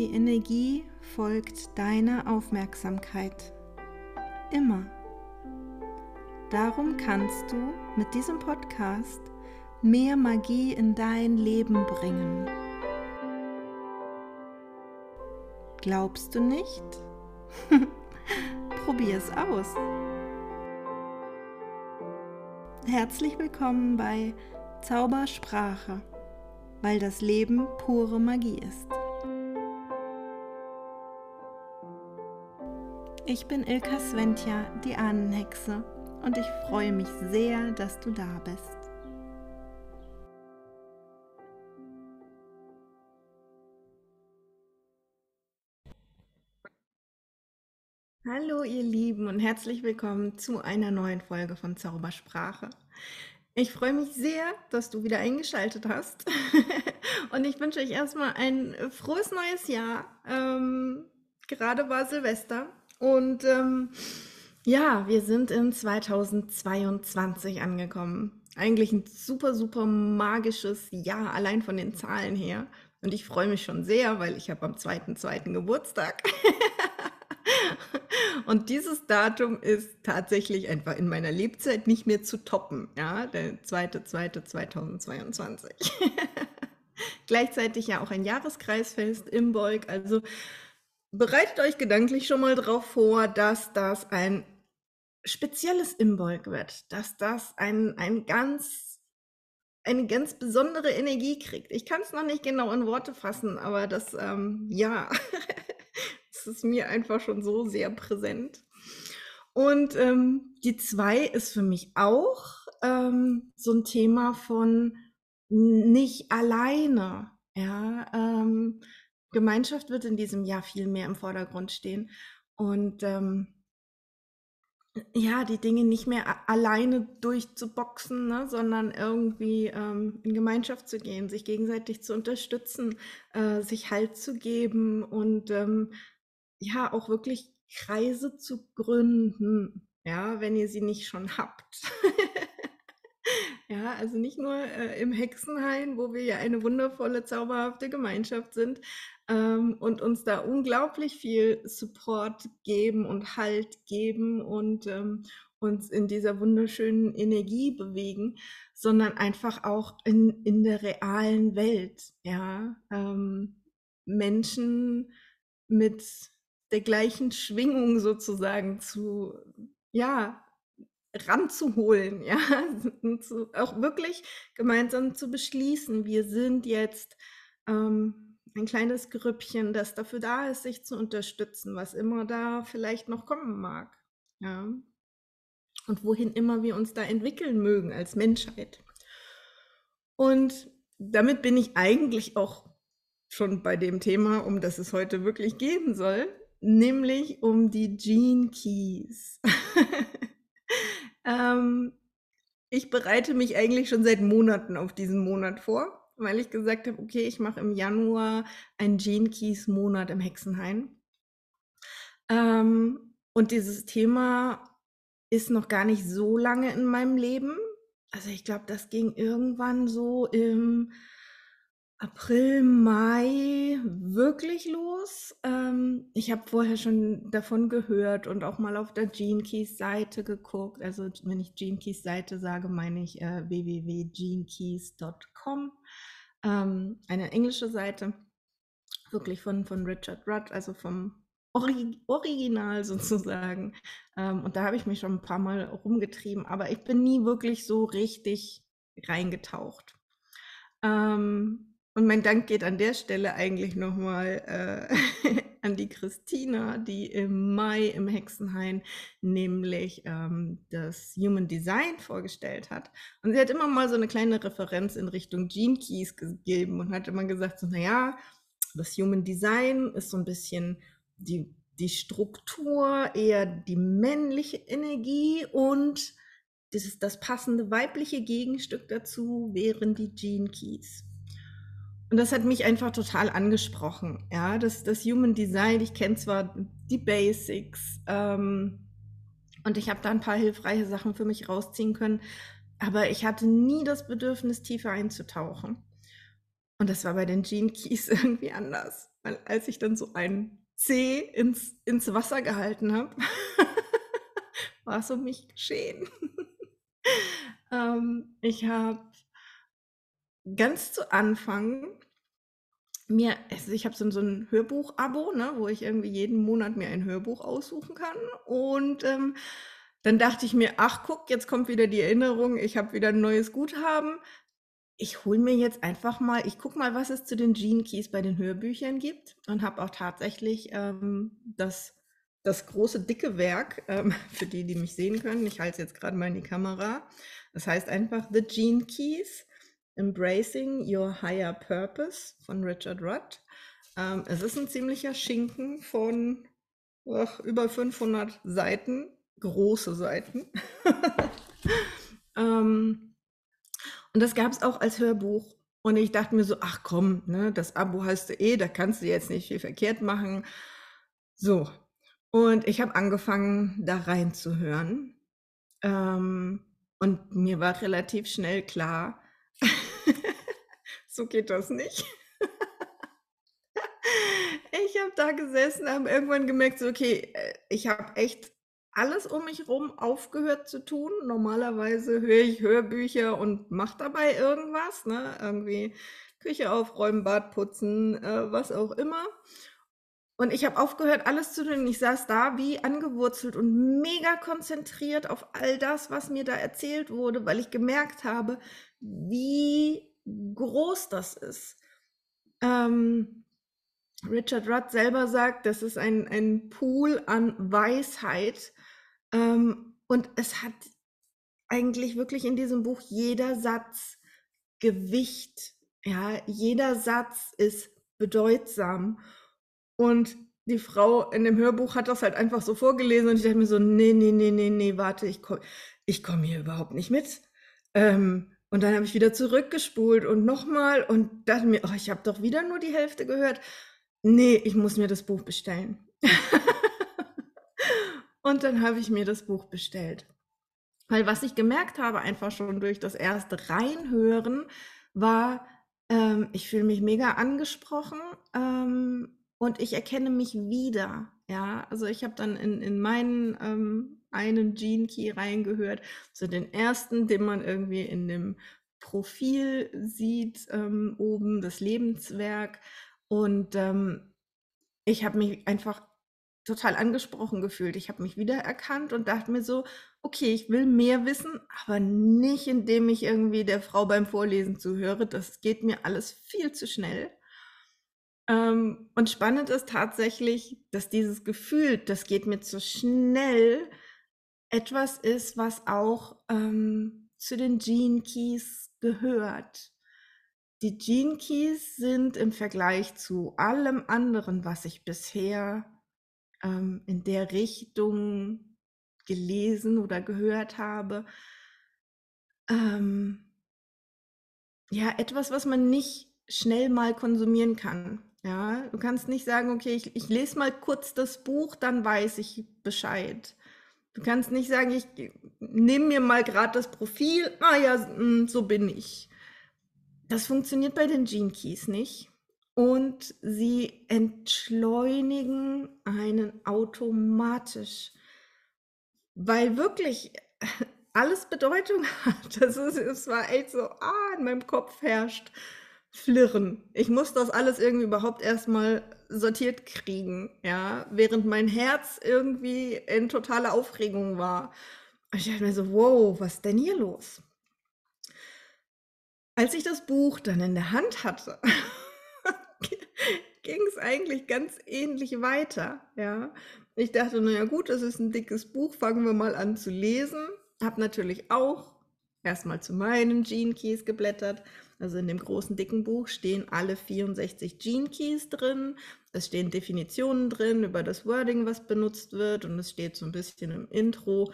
Die Energie folgt deiner Aufmerksamkeit. Immer. Darum kannst du mit diesem Podcast mehr Magie in dein Leben bringen. Glaubst du nicht? Probier es aus. Herzlich willkommen bei Zaubersprache, weil das Leben pure Magie ist. Ich bin Ilka Sventja, die Ahnenhexe, und ich freue mich sehr, dass du da bist. Hallo ihr Lieben und herzlich willkommen zu einer neuen Folge von Zaubersprache. Ich freue mich sehr, dass du wieder eingeschaltet hast und ich wünsche euch erstmal ein frohes neues Jahr. Ähm, gerade war Silvester und ähm, ja, wir sind in 2022 angekommen. Eigentlich ein super, super magisches Jahr, allein von den Zahlen her. Und ich freue mich schon sehr, weil ich habe am 2.2. Geburtstag. Und dieses Datum ist tatsächlich einfach in meiner Lebzeit nicht mehr zu toppen. Ja, der 2.2.2022. Gleichzeitig ja auch ein Jahreskreisfest im Beug. Also Bereitet euch gedanklich schon mal darauf vor, dass das ein spezielles Imbolg wird, dass das ein, ein ganz, eine ganz besondere Energie kriegt. Ich kann es noch nicht genau in Worte fassen, aber das, ähm, ja, es ist mir einfach schon so sehr präsent. Und ähm, die zwei ist für mich auch ähm, so ein Thema von nicht alleine. Ja, ähm, Gemeinschaft wird in diesem Jahr viel mehr im Vordergrund stehen und ähm, ja, die Dinge nicht mehr alleine durchzuboxen, ne, sondern irgendwie ähm, in Gemeinschaft zu gehen, sich gegenseitig zu unterstützen, äh, sich Halt zu geben und ähm, ja, auch wirklich Kreise zu gründen, ja, wenn ihr sie nicht schon habt. Ja, also nicht nur äh, im Hexenhain, wo wir ja eine wundervolle, zauberhafte Gemeinschaft sind ähm, und uns da unglaublich viel Support geben und Halt geben und ähm, uns in dieser wunderschönen Energie bewegen, sondern einfach auch in, in der realen Welt. Ja, ähm, Menschen mit der gleichen Schwingung sozusagen zu, ja, ranzuholen, ja, zu, auch wirklich gemeinsam zu beschließen, wir sind jetzt ähm, ein kleines Grüppchen, das dafür da ist, sich zu unterstützen, was immer da vielleicht noch kommen mag, ja, und wohin immer wir uns da entwickeln mögen als Menschheit. Und damit bin ich eigentlich auch schon bei dem Thema, um das es heute wirklich gehen soll, nämlich um die Gene Keys. Ähm, ich bereite mich eigentlich schon seit Monaten auf diesen Monat vor, weil ich gesagt habe, okay, ich mache im Januar einen Gene Keys Monat im Hexenhain. Ähm, und dieses Thema ist noch gar nicht so lange in meinem Leben. Also ich glaube, das ging irgendwann so im April, Mai wirklich los. Ähm, ich habe vorher schon davon gehört und auch mal auf der Gene Keys Seite geguckt. Also wenn ich Gene Keys Seite sage, meine ich äh, www.genekeys.com. Ähm, eine englische Seite, wirklich von, von Richard Rudd, also vom Ori Original sozusagen. Ähm, und da habe ich mich schon ein paar Mal rumgetrieben, aber ich bin nie wirklich so richtig reingetaucht. Ähm, und mein Dank geht an der Stelle eigentlich nochmal äh, an die Christina, die im Mai im Hexenhain nämlich ähm, das Human Design vorgestellt hat. Und sie hat immer mal so eine kleine Referenz in Richtung Gene Keys gegeben und hat immer gesagt, so, naja, das Human Design ist so ein bisschen die, die Struktur, eher die männliche Energie und das, ist das passende weibliche Gegenstück dazu wären die Gene Keys. Und das hat mich einfach total angesprochen. Ja, das, das Human Design, ich kenne zwar die Basics ähm, und ich habe da ein paar hilfreiche Sachen für mich rausziehen können, aber ich hatte nie das Bedürfnis, tiefer einzutauchen. Und das war bei den Gene Keys irgendwie anders. Weil als ich dann so ein C ins, ins Wasser gehalten habe, war es um mich geschehen. ähm, ich habe ganz zu Anfang mir, also ich habe so, so ein Hörbuch-Abo, ne, wo ich irgendwie jeden Monat mir ein Hörbuch aussuchen kann. Und ähm, dann dachte ich mir, ach guck, jetzt kommt wieder die Erinnerung, ich habe wieder ein neues Guthaben. Ich hole mir jetzt einfach mal, ich gucke mal, was es zu den Gene Keys bei den Hörbüchern gibt und habe auch tatsächlich ähm, das, das große, dicke Werk, ähm, für die, die mich sehen können, ich halte es jetzt gerade mal in die Kamera. Das heißt einfach The Gene Keys Embracing Your Higher Purpose von Richard Rudd. Ähm, es ist ein ziemlicher Schinken von ach, über 500 Seiten, große Seiten. ähm, und das gab es auch als Hörbuch. Und ich dachte mir so, ach komm, ne, das Abo hast du eh, da kannst du jetzt nicht viel verkehrt machen. So. Und ich habe angefangen, da reinzuhören. Ähm, und mir war relativ schnell klar, so geht das nicht. ich habe da gesessen, habe irgendwann gemerkt, so, okay, äh, ich habe echt alles um mich herum aufgehört zu tun. Normalerweise höre ich Hörbücher und mache dabei irgendwas, ne? Irgendwie Küche aufräumen, Bad putzen, äh, was auch immer. Und ich habe aufgehört, alles zu tun. Ich saß da wie angewurzelt und mega konzentriert auf all das, was mir da erzählt wurde, weil ich gemerkt habe, wie groß das ist. Ähm, Richard Rudd selber sagt, das ist ein, ein Pool an Weisheit. Ähm, und es hat eigentlich wirklich in diesem Buch jeder Satz Gewicht. Ja, jeder Satz ist bedeutsam. Und die Frau in dem Hörbuch hat das halt einfach so vorgelesen und ich dachte mir so, nee, nee, nee, nee, nee, warte, ich komme ich komm hier überhaupt nicht mit. Ähm, und dann habe ich wieder zurückgespult und nochmal und dachte mir, oh, ich habe doch wieder nur die Hälfte gehört. Nee, ich muss mir das Buch bestellen. und dann habe ich mir das Buch bestellt. Weil was ich gemerkt habe, einfach schon durch das erste Reinhören, war, ähm, ich fühle mich mega angesprochen ähm, und ich erkenne mich wieder. Ja, also ich habe dann in, in meinen ähm, einen Gene Key reingehört, so den ersten, den man irgendwie in dem Profil sieht, ähm, oben das Lebenswerk. Und ähm, ich habe mich einfach total angesprochen gefühlt. Ich habe mich wiedererkannt und dachte mir so, okay, ich will mehr wissen, aber nicht indem ich irgendwie der Frau beim Vorlesen zuhöre. Das geht mir alles viel zu schnell. Ähm, und spannend ist tatsächlich, dass dieses Gefühl, das geht mir zu schnell, etwas ist, was auch ähm, zu den Gene Keys gehört. Die Gene Keys sind im Vergleich zu allem anderen, was ich bisher ähm, in der Richtung gelesen oder gehört habe, ähm, ja, etwas, was man nicht schnell mal konsumieren kann. Ja, du kannst nicht sagen, okay, ich, ich lese mal kurz das Buch, dann weiß ich Bescheid. Du kannst nicht sagen, ich nehme mir mal gerade das Profil, ah ja, hm, so bin ich. Das funktioniert bei den Gene Keys nicht. Und sie entschleunigen einen automatisch, weil wirklich alles Bedeutung hat. Das ist, es war echt so, ah, in meinem Kopf herrscht Flirren. Ich muss das alles irgendwie überhaupt erstmal sortiert kriegen, ja, während mein Herz irgendwie in totaler Aufregung war. ich dachte mir so, wow, was ist denn hier los? Als ich das Buch dann in der Hand hatte, ging es eigentlich ganz ähnlich weiter, ja. Ich dachte, naja gut, das ist ein dickes Buch, fangen wir mal an zu lesen. Hab natürlich auch erstmal zu meinen Gene Keys geblättert. Also in dem großen dicken Buch stehen alle 64 Gene Keys drin. Es stehen Definitionen drin über das Wording, was benutzt wird. Und es steht so ein bisschen im Intro,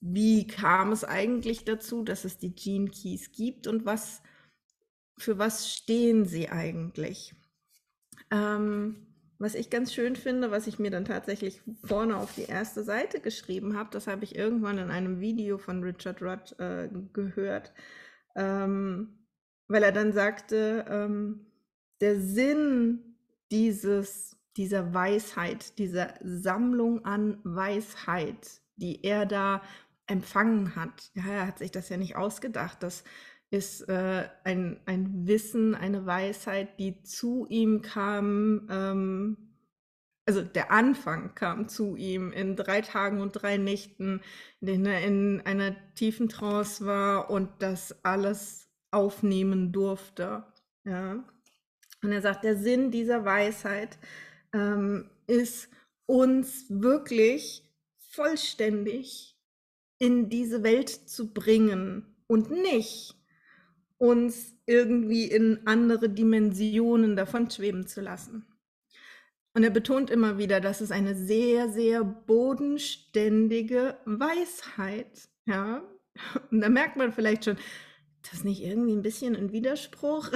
wie kam es eigentlich dazu, dass es die Gene Keys gibt und was, für was stehen sie eigentlich. Ähm, was ich ganz schön finde, was ich mir dann tatsächlich vorne auf die erste Seite geschrieben habe, das habe ich irgendwann in einem Video von Richard Rudd äh, gehört. Ähm, weil er dann sagte, ähm, der Sinn dieses, dieser Weisheit, dieser Sammlung an Weisheit, die er da empfangen hat, ja, er hat sich das ja nicht ausgedacht, das ist äh, ein, ein Wissen, eine Weisheit, die zu ihm kam, ähm, also der Anfang kam zu ihm in drei Tagen und drei Nächten, in denen er in einer tiefen Trance war und das alles aufnehmen durfte. Ja. Und er sagt, der Sinn dieser Weisheit ähm, ist, uns wirklich vollständig in diese Welt zu bringen und nicht uns irgendwie in andere Dimensionen davon schweben zu lassen. Und er betont immer wieder, dass es eine sehr, sehr bodenständige Weisheit. Ja, und da merkt man vielleicht schon, das nicht irgendwie ein bisschen ein Widerspruch?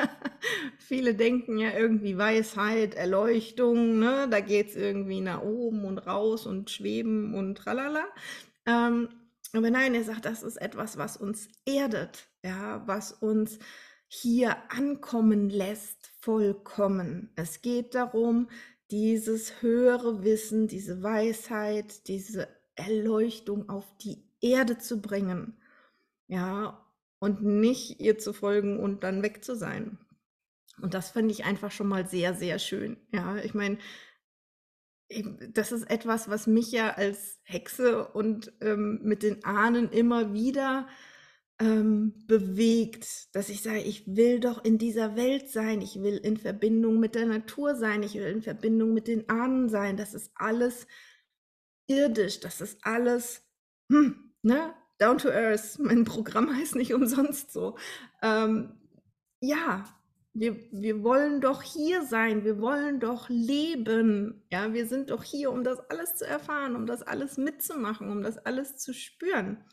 Viele denken ja irgendwie Weisheit, Erleuchtung, ne? da geht es irgendwie nach oben und raus und schweben und tralala. Ähm, aber nein, er sagt, das ist etwas, was uns erdet, ja, was uns hier ankommen lässt, vollkommen. Es geht darum, dieses höhere Wissen, diese Weisheit, diese Erleuchtung auf die Erde zu bringen. Ja, und nicht ihr zu folgen und dann weg zu sein. Und das finde ich einfach schon mal sehr, sehr schön. Ja, ich meine, das ist etwas, was mich ja als Hexe und ähm, mit den Ahnen immer wieder ähm, bewegt, dass ich sage, ich will doch in dieser Welt sein, ich will in Verbindung mit der Natur sein, ich will in Verbindung mit den Ahnen sein. Das ist alles irdisch, das ist alles, hm, ne, Down to Earth, mein Programm heißt nicht umsonst so. Ähm, ja, wir, wir wollen doch hier sein, wir wollen doch leben. Ja, wir sind doch hier, um das alles zu erfahren, um das alles mitzumachen, um das alles zu spüren.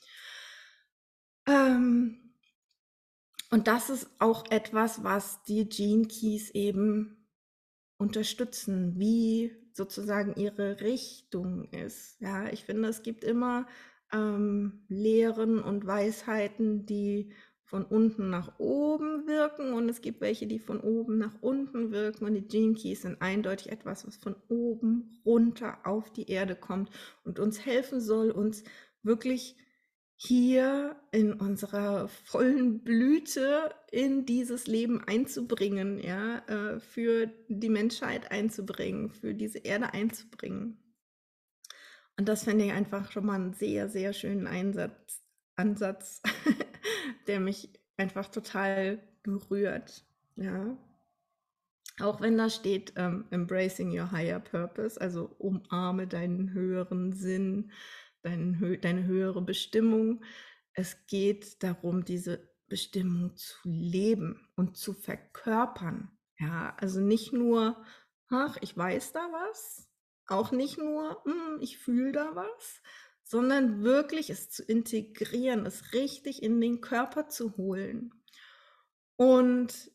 Ähm, und das ist auch etwas, was die Gene Keys eben unterstützen, wie sozusagen ihre Richtung ist. Ja, ich finde, es gibt immer ähm, Lehren und Weisheiten, die von unten nach oben wirken und es gibt welche, die von oben nach unten wirken und die Gene Keys sind eindeutig etwas, was von oben runter auf die Erde kommt und uns helfen soll, uns wirklich hier in unserer vollen Blüte in dieses Leben einzubringen, ja, äh, für die Menschheit einzubringen, für diese Erde einzubringen. Und das finde ich einfach schon mal einen sehr, sehr schönen Einsatz, Ansatz, der mich einfach total berührt. Ja. Auch wenn da steht, ähm, embracing your higher purpose, also umarme deinen höheren Sinn, deinen, deine höhere Bestimmung. Es geht darum, diese Bestimmung zu leben und zu verkörpern. Ja, also nicht nur, ach, ich weiß da was, auch nicht nur, hm, ich fühle da was, sondern wirklich es zu integrieren, es richtig in den Körper zu holen. Und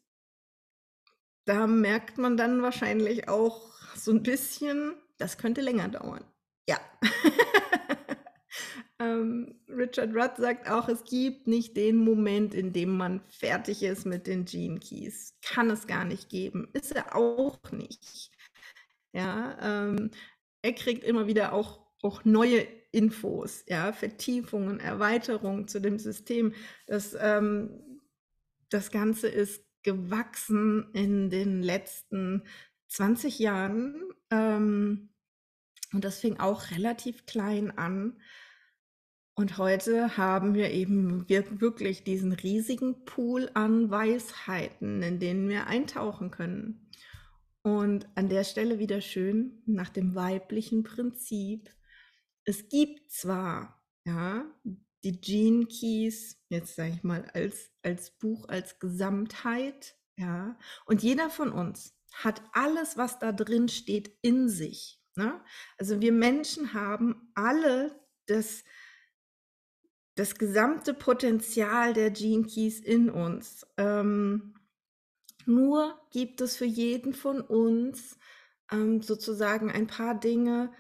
da merkt man dann wahrscheinlich auch so ein bisschen, das könnte länger dauern. Ja. ähm, Richard Rudd sagt auch, es gibt nicht den Moment, in dem man fertig ist mit den Gene Keys. Kann es gar nicht geben. Ist er auch nicht. Ja, ähm, er kriegt immer wieder auch, auch neue Infos, ja, Vertiefungen, Erweiterungen zu dem System. Das, ähm, das Ganze ist gewachsen in den letzten 20 Jahren. Ähm, und das fing auch relativ klein an. Und heute haben wir eben wirklich diesen riesigen Pool an Weisheiten, in denen wir eintauchen können. Und an der Stelle wieder schön nach dem weiblichen Prinzip. Es gibt zwar, ja, die Gene Keys, jetzt sage ich mal, als, als Buch, als Gesamtheit, ja, und jeder von uns hat alles, was da drin steht, in sich. Ne? Also wir Menschen haben alle das, das gesamte Potenzial der Gene Keys in uns. Ähm, nur gibt es für jeden von uns ähm, sozusagen ein paar Dinge,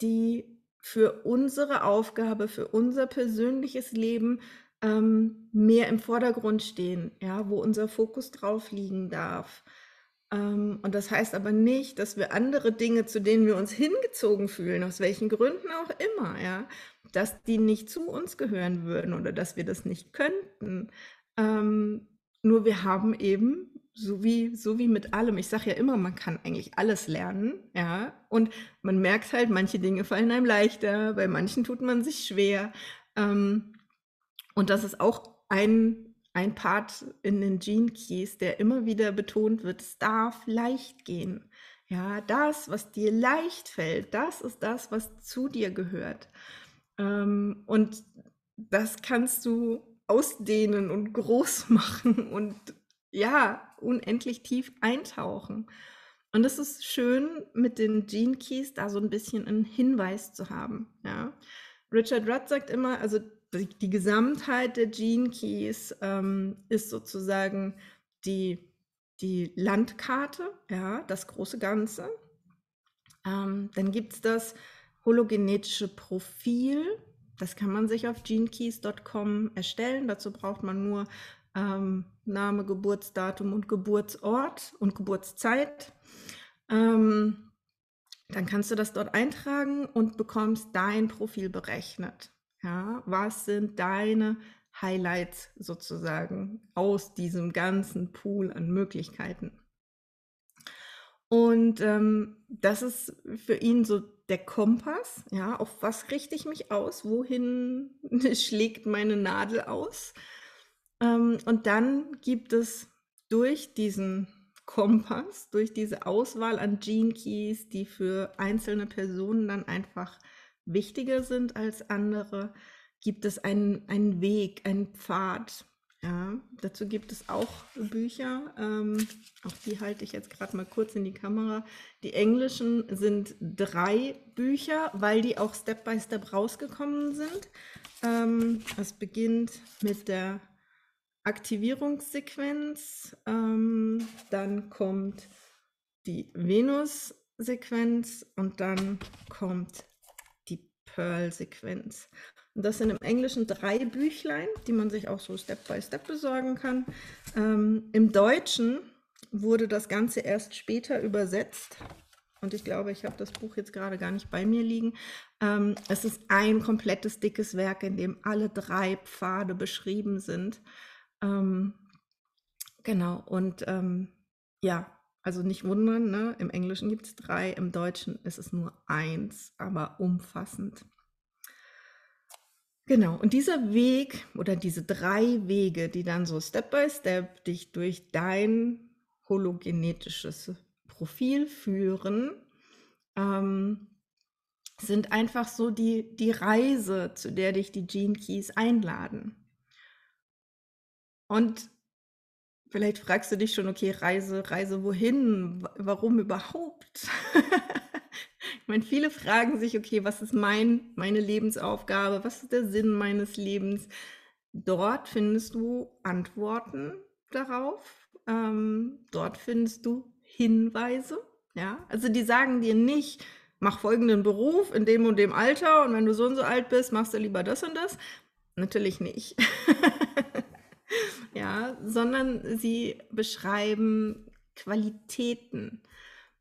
die für unsere Aufgabe, für unser persönliches Leben ähm, mehr im Vordergrund stehen, ja, wo unser Fokus drauf liegen darf. Ähm, und das heißt aber nicht, dass wir andere Dinge, zu denen wir uns hingezogen fühlen, aus welchen Gründen auch immer, ja, dass die nicht zu uns gehören würden oder dass wir das nicht könnten. Ähm, nur wir haben eben, so wie, so wie mit allem, ich sage ja immer, man kann eigentlich alles lernen, ja, und man merkt halt, manche Dinge fallen einem leichter, bei manchen tut man sich schwer. Ähm, und das ist auch ein, ein Part in den Gene Keys, der immer wieder betont wird, es darf leicht gehen. Ja, das, was dir leicht fällt, das ist das, was zu dir gehört. Ähm, und das kannst du ausdehnen und groß machen und ja, unendlich tief eintauchen. Und es ist schön, mit den Gene Keys da so ein bisschen einen Hinweis zu haben. Ja. Richard Rudd sagt immer, also die, die Gesamtheit der Gene Keys ähm, ist sozusagen die, die Landkarte, ja, das große Ganze. Ähm, dann gibt es das hologenetische Profil. Das kann man sich auf genekeys.com erstellen. Dazu braucht man nur ähm, Name, Geburtsdatum und Geburtsort und Geburtszeit. Ähm, dann kannst du das dort eintragen und bekommst dein Profil berechnet. Ja, was sind deine Highlights sozusagen aus diesem ganzen Pool an Möglichkeiten? Und ähm, das ist für ihn so der Kompass, ja, auf was richte ich mich aus, wohin schlägt meine Nadel aus. Ähm, und dann gibt es durch diesen Kompass, durch diese Auswahl an Gene Keys, die für einzelne Personen dann einfach wichtiger sind als andere, gibt es einen, einen Weg, einen Pfad. Ja, dazu gibt es auch Bücher. Ähm, auch die halte ich jetzt gerade mal kurz in die Kamera. Die englischen sind drei Bücher, weil die auch Step by Step rausgekommen sind. Ähm, es beginnt mit der Aktivierungssequenz, ähm, dann kommt die Venus-Sequenz und dann kommt Pearl-Sequenz. Und das sind im Englischen drei Büchlein, die man sich auch so Step by Step besorgen kann. Ähm, Im Deutschen wurde das Ganze erst später übersetzt. Und ich glaube, ich habe das Buch jetzt gerade gar nicht bei mir liegen. Ähm, es ist ein komplettes dickes Werk, in dem alle drei Pfade beschrieben sind. Ähm, genau, und ähm, ja, also nicht wundern, ne? im Englischen gibt es drei, im Deutschen ist es nur eins, aber umfassend. Genau, und dieser Weg oder diese drei Wege, die dann so Step by Step dich durch dein hologenetisches Profil führen, ähm, sind einfach so die, die Reise, zu der dich die Gene Keys einladen. Und Vielleicht fragst du dich schon, okay, Reise, Reise wohin? Warum überhaupt? ich meine, viele fragen sich, okay, was ist mein, meine Lebensaufgabe? Was ist der Sinn meines Lebens? Dort findest du Antworten darauf. Ähm, dort findest du Hinweise. Ja, also die sagen dir nicht, mach folgenden Beruf in dem und dem Alter und wenn du so und so alt bist, machst du lieber das und das. Natürlich nicht. ja, sondern sie beschreiben Qualitäten.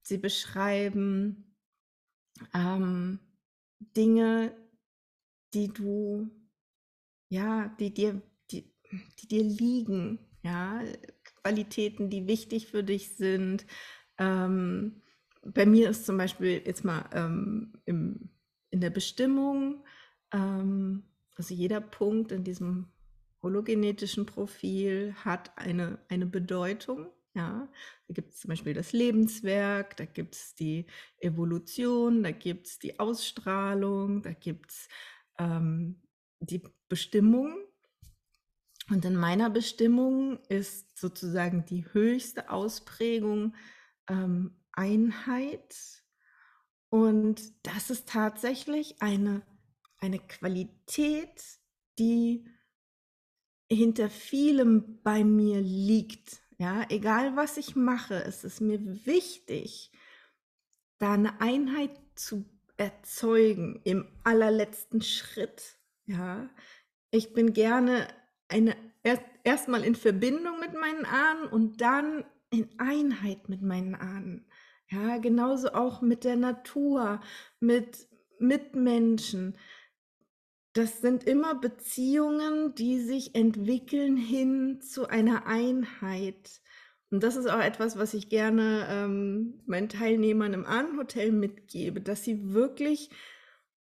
Sie beschreiben ähm, Dinge, die du, ja, die dir, die, die dir liegen, ja, Qualitäten, die wichtig für dich sind. Ähm, bei mir ist zum Beispiel jetzt mal ähm, im, in der Bestimmung, ähm, also jeder Punkt in diesem hologenetischen Profil hat eine, eine Bedeutung. Ja, da gibt es zum Beispiel das Lebenswerk, da gibt es die Evolution, da gibt es die Ausstrahlung, da gibt es ähm, die Bestimmung. Und in meiner Bestimmung ist sozusagen die höchste Ausprägung ähm, Einheit. Und das ist tatsächlich eine, eine Qualität, die hinter vielem bei mir liegt. Ja, egal was ich mache, es ist mir wichtig, da eine Einheit zu erzeugen im allerletzten Schritt. Ja, ich bin gerne eine erst erstmal in Verbindung mit meinen Ahnen und dann in Einheit mit meinen Ahnen. Ja, genauso auch mit der Natur, mit Mitmenschen. Das sind immer Beziehungen, die sich entwickeln hin zu einer Einheit. Und das ist auch etwas, was ich gerne ähm, meinen Teilnehmern im Ahnenhotel mitgebe, dass sie wirklich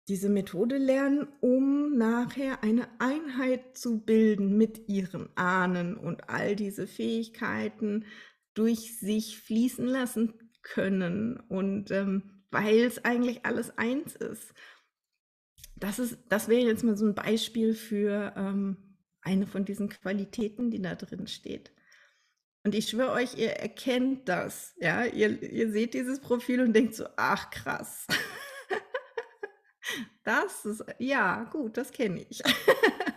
diese Methode lernen, um nachher eine Einheit zu bilden mit ihren Ahnen und all diese Fähigkeiten durch sich fließen lassen können und ähm, weil es eigentlich alles eins ist. Das, ist, das wäre jetzt mal so ein Beispiel für ähm, eine von diesen Qualitäten, die da drin steht. Und ich schwöre euch, ihr erkennt das. Ja, ihr, ihr seht dieses Profil und denkt so, ach krass. Das ist, ja, gut, das kenne ich.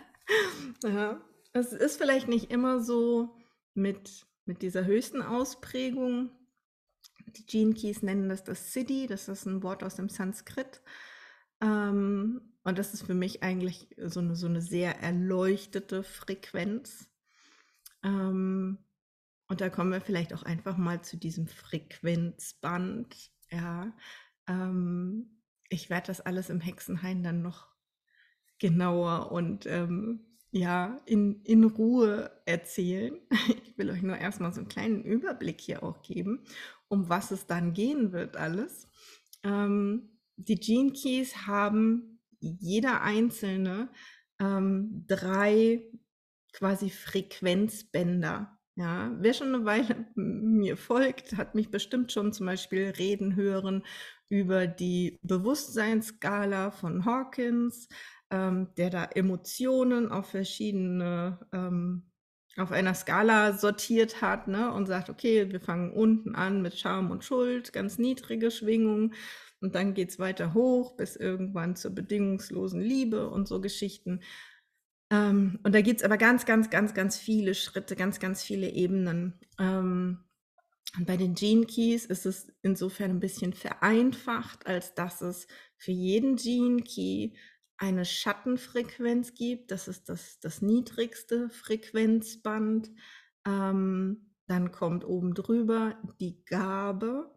ja, es ist vielleicht nicht immer so mit, mit dieser höchsten Ausprägung. Die Gene Keys nennen das das Siddhi, das ist ein Wort aus dem Sanskrit. Ähm, und das ist für mich eigentlich so eine, so eine sehr erleuchtete Frequenz. Ähm, und da kommen wir vielleicht auch einfach mal zu diesem Frequenzband. Ja, ähm, ich werde das alles im Hexenhain dann noch genauer und ähm, ja, in, in Ruhe erzählen. Ich will euch nur erstmal so einen kleinen Überblick hier auch geben, um was es dann gehen wird alles. Ähm, die Gene Keys haben jeder einzelne ähm, drei quasi Frequenzbänder. Ja, wer schon eine Weile mir folgt, hat mich bestimmt schon zum Beispiel reden hören über die Bewusstseinsskala von Hawkins, ähm, der da Emotionen auf verschiedene, ähm, auf einer Skala sortiert hat ne, und sagt, okay, wir fangen unten an mit Scham und Schuld, ganz niedrige Schwingungen und dann geht es weiter hoch bis irgendwann zur bedingungslosen Liebe und so Geschichten. Ähm, und da gibt es aber ganz, ganz, ganz, ganz viele Schritte, ganz, ganz viele Ebenen. Ähm, und bei den Gene Keys ist es insofern ein bisschen vereinfacht, als dass es für jeden Gene Key eine Schattenfrequenz gibt. Das ist das, das niedrigste Frequenzband. Ähm, dann kommt oben drüber die Gabe.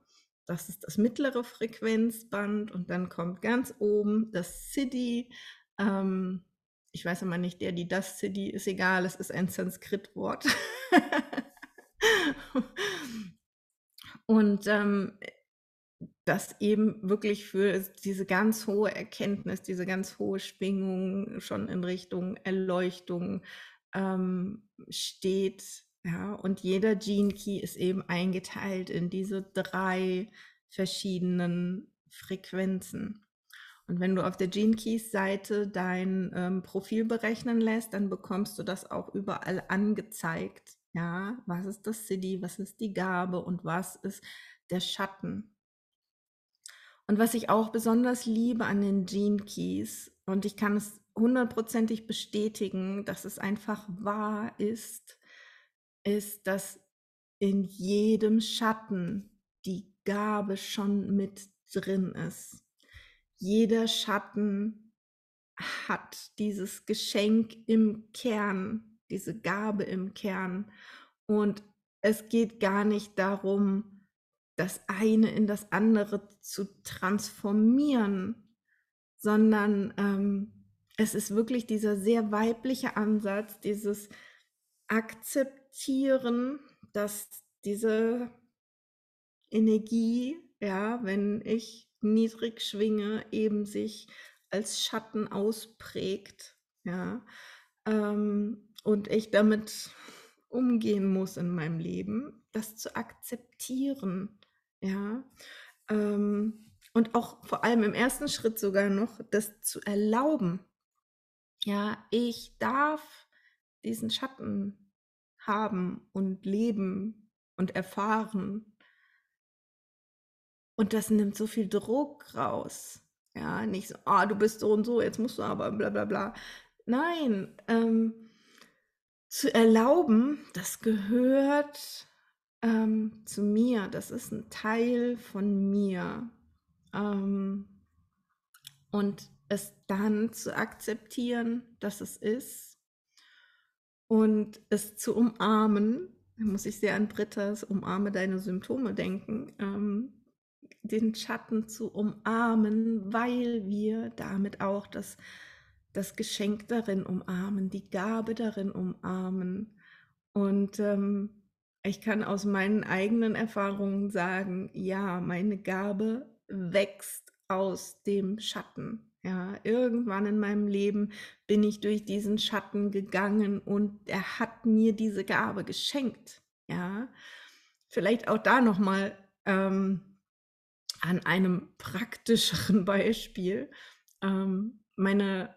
Das ist das mittlere Frequenzband. Und dann kommt ganz oben das Siddhi. Ähm, ich weiß immer nicht, der, die das Siddhi ist egal, es ist ein Sanskrit-Wort. Und ähm, das eben wirklich für diese ganz hohe Erkenntnis, diese ganz hohe Schwingung schon in Richtung Erleuchtung ähm, steht. Ja, und jeder Gene Key ist eben eingeteilt in diese drei verschiedenen Frequenzen. Und wenn du auf der Gene Keys Seite dein ähm, Profil berechnen lässt, dann bekommst du das auch überall angezeigt. Ja, was ist das City, was ist die Gabe und was ist der Schatten? Und was ich auch besonders liebe an den Gene Keys, und ich kann es hundertprozentig bestätigen, dass es einfach wahr ist, ist, dass in jedem Schatten die Gabe schon mit drin ist. Jeder Schatten hat dieses Geschenk im Kern diese Gabe im Kern. Und es geht gar nicht darum, das eine in das andere zu transformieren, sondern ähm, es ist wirklich dieser sehr weibliche Ansatz, dieses Akzeptieren, dass diese Energie, ja, wenn ich niedrig schwinge, eben sich als Schatten ausprägt, ja. Ähm, und ich damit umgehen muss in meinem Leben, das zu akzeptieren, ja. Ähm, und auch vor allem im ersten Schritt sogar noch, das zu erlauben. Ja, ich darf diesen Schatten haben und leben und erfahren. Und das nimmt so viel Druck raus. Ja, nicht so, ah, du bist so und so, jetzt musst du aber bla bla bla. Nein, ähm, zu erlauben, das gehört ähm, zu mir, das ist ein Teil von mir. Ähm, und es dann zu akzeptieren, dass es ist und es zu umarmen. Da muss ich sehr an Britta's Umarme deine Symptome denken. Ähm, den Schatten zu umarmen, weil wir damit auch das, das Geschenk darin umarmen, die Gabe darin umarmen. Und ähm, ich kann aus meinen eigenen Erfahrungen sagen, ja, meine Gabe wächst aus dem Schatten. Ja, irgendwann in meinem Leben bin ich durch diesen Schatten gegangen und er hat mir diese Gabe geschenkt. Ja, vielleicht auch da noch mal ähm, an einem praktischeren Beispiel ähm, meine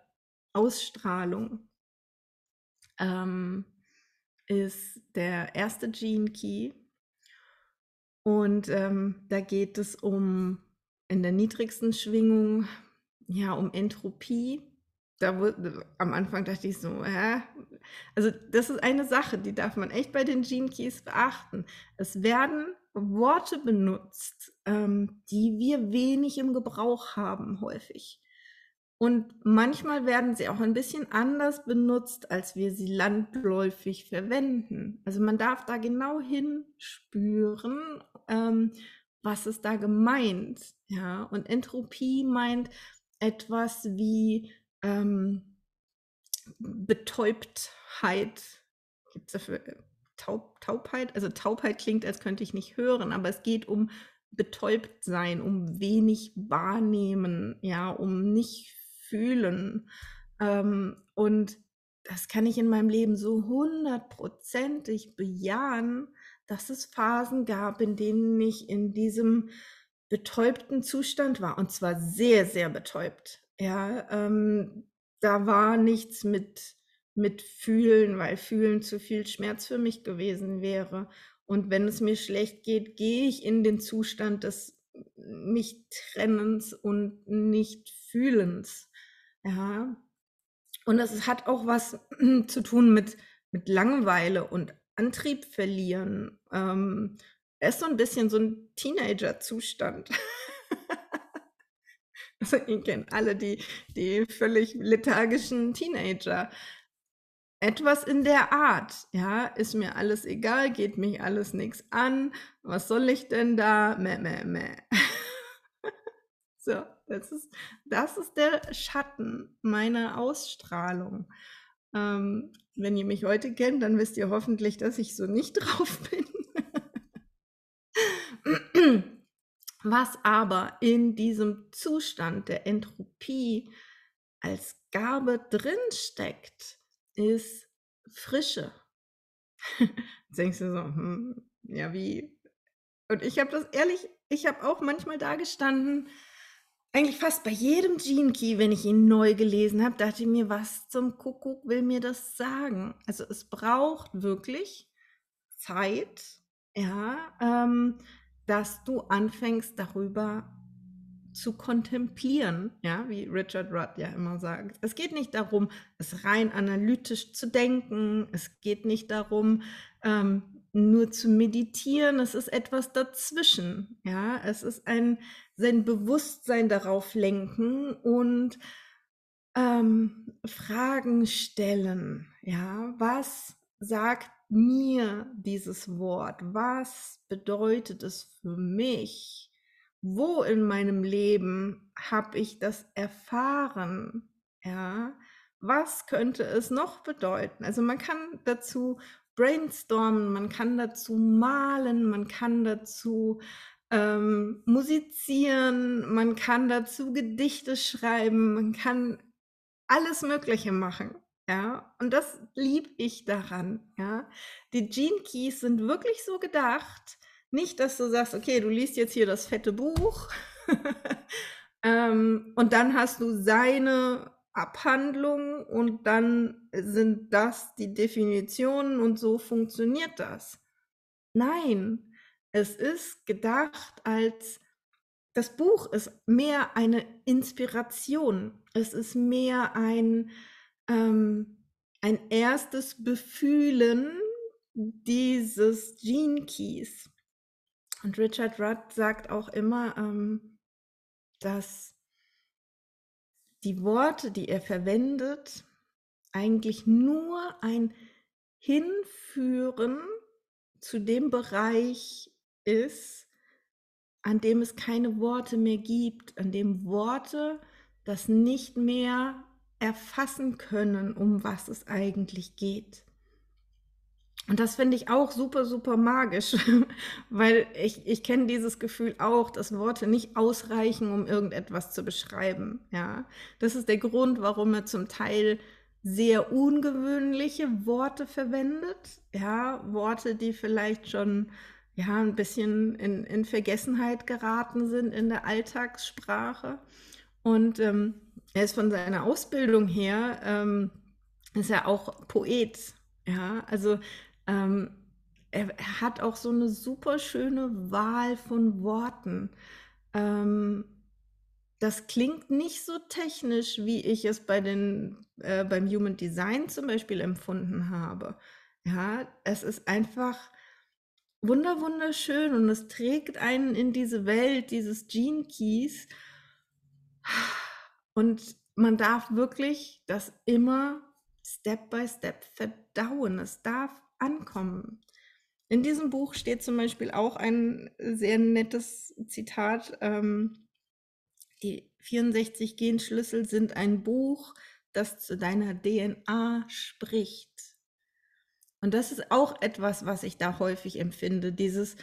Ausstrahlung ähm, ist der erste Gene Key und ähm, da geht es um in der niedrigsten Schwingung ja, um Entropie. Da wurde, am Anfang dachte ich so, hä? Also das ist eine Sache, die darf man echt bei den Gene Keys beachten. Es werden Worte benutzt, ähm, die wir wenig im Gebrauch haben häufig. Und manchmal werden sie auch ein bisschen anders benutzt, als wir sie landläufig verwenden. Also man darf da genau hinspüren, ähm, was ist da gemeint. Ja, und Entropie meint etwas wie ähm, Betäubtheit. Gibt es dafür äh, Taub, Taubheit? Also Taubheit klingt, als könnte ich nicht hören, aber es geht um betäubt sein, um wenig wahrnehmen, ja, um nicht fühlen. Ähm, und das kann ich in meinem Leben so hundertprozentig bejahen, dass es Phasen gab, in denen ich in diesem betäubten Zustand war und zwar sehr, sehr betäubt. Ja, ähm, da war nichts mit, mit Fühlen, weil Fühlen zu viel Schmerz für mich gewesen wäre. Und wenn es mir schlecht geht, gehe ich in den Zustand des Nicht-Trennens und Nicht-Fühlens. Ja. Und das hat auch was zu tun mit, mit Langeweile und Antrieb verlieren. Ähm, er ist so ein bisschen so ein Teenager-Zustand. also ihr kennt alle die, die völlig lethargischen Teenager. Etwas in der Art, ja, ist mir alles egal, geht mich alles nichts an, was soll ich denn da? Meh, meh, meh. so, das ist, das ist der Schatten meiner Ausstrahlung. Ähm, wenn ihr mich heute kennt, dann wisst ihr hoffentlich, dass ich so nicht drauf bin. Was aber in diesem Zustand der Entropie als Gabe drin steckt, ist Frische. Jetzt denkst du so, hm, ja, wie? Und ich habe das ehrlich, ich habe auch manchmal da gestanden, eigentlich fast bei jedem Gene Key, wenn ich ihn neu gelesen habe, dachte ich mir, was zum Kuckuck will mir das sagen? Also es braucht wirklich Zeit, ja, ähm, dass du anfängst darüber zu kontemplieren, ja, wie Richard Rudd ja immer sagt. Es geht nicht darum, es rein analytisch zu denken, es geht nicht darum, ähm, nur zu meditieren, es ist etwas dazwischen, ja, es ist ein, sein Bewusstsein darauf lenken und ähm, Fragen stellen, ja, was sagt mir dieses Wort? Was bedeutet es für mich? Wo in meinem Leben habe ich das erfahren? Ja, was könnte es noch bedeuten? Also man kann dazu brainstormen, man kann dazu malen, man kann dazu ähm, musizieren, man kann dazu Gedichte schreiben, man kann alles Mögliche machen. Ja, und das liebe ich daran, ja. Die Gene Keys sind wirklich so gedacht, nicht, dass du sagst, okay, du liest jetzt hier das fette Buch ähm, und dann hast du seine Abhandlung und dann sind das die Definitionen und so funktioniert das. Nein, es ist gedacht als das Buch ist mehr eine Inspiration. Es ist mehr ein ähm, ein erstes Befühlen dieses Gene Keys. Und Richard Rudd sagt auch immer, ähm, dass die Worte, die er verwendet, eigentlich nur ein hinführen zu dem Bereich ist, an dem es keine Worte mehr gibt, an dem Worte das nicht mehr erfassen können, um was es eigentlich geht. Und das finde ich auch super, super magisch, weil ich, ich kenne dieses Gefühl auch, dass Worte nicht ausreichen, um irgendetwas zu beschreiben. Ja, das ist der Grund, warum er zum Teil sehr ungewöhnliche Worte verwendet. Ja, Worte, die vielleicht schon ja ein bisschen in, in Vergessenheit geraten sind in der Alltagssprache. Und ähm, er ist von seiner Ausbildung her ähm, ist er auch Poet. Ja, also ähm, er, hat auch so eine super schöne Wahl von Worten. Ähm, das klingt nicht so technisch, wie ich es bei den, äh, beim Human Design zum Beispiel empfunden habe. Ja, es ist einfach wunder wunderschön und es trägt einen in diese Welt dieses Gene Keys. Und man darf wirklich das immer Step by Step verdauen. Es darf ankommen. In diesem Buch steht zum Beispiel auch ein sehr nettes Zitat. Ähm, die 64 Genschlüssel sind ein Buch, das zu deiner DNA spricht. Und das ist auch etwas, was ich da häufig empfinde. Dieses,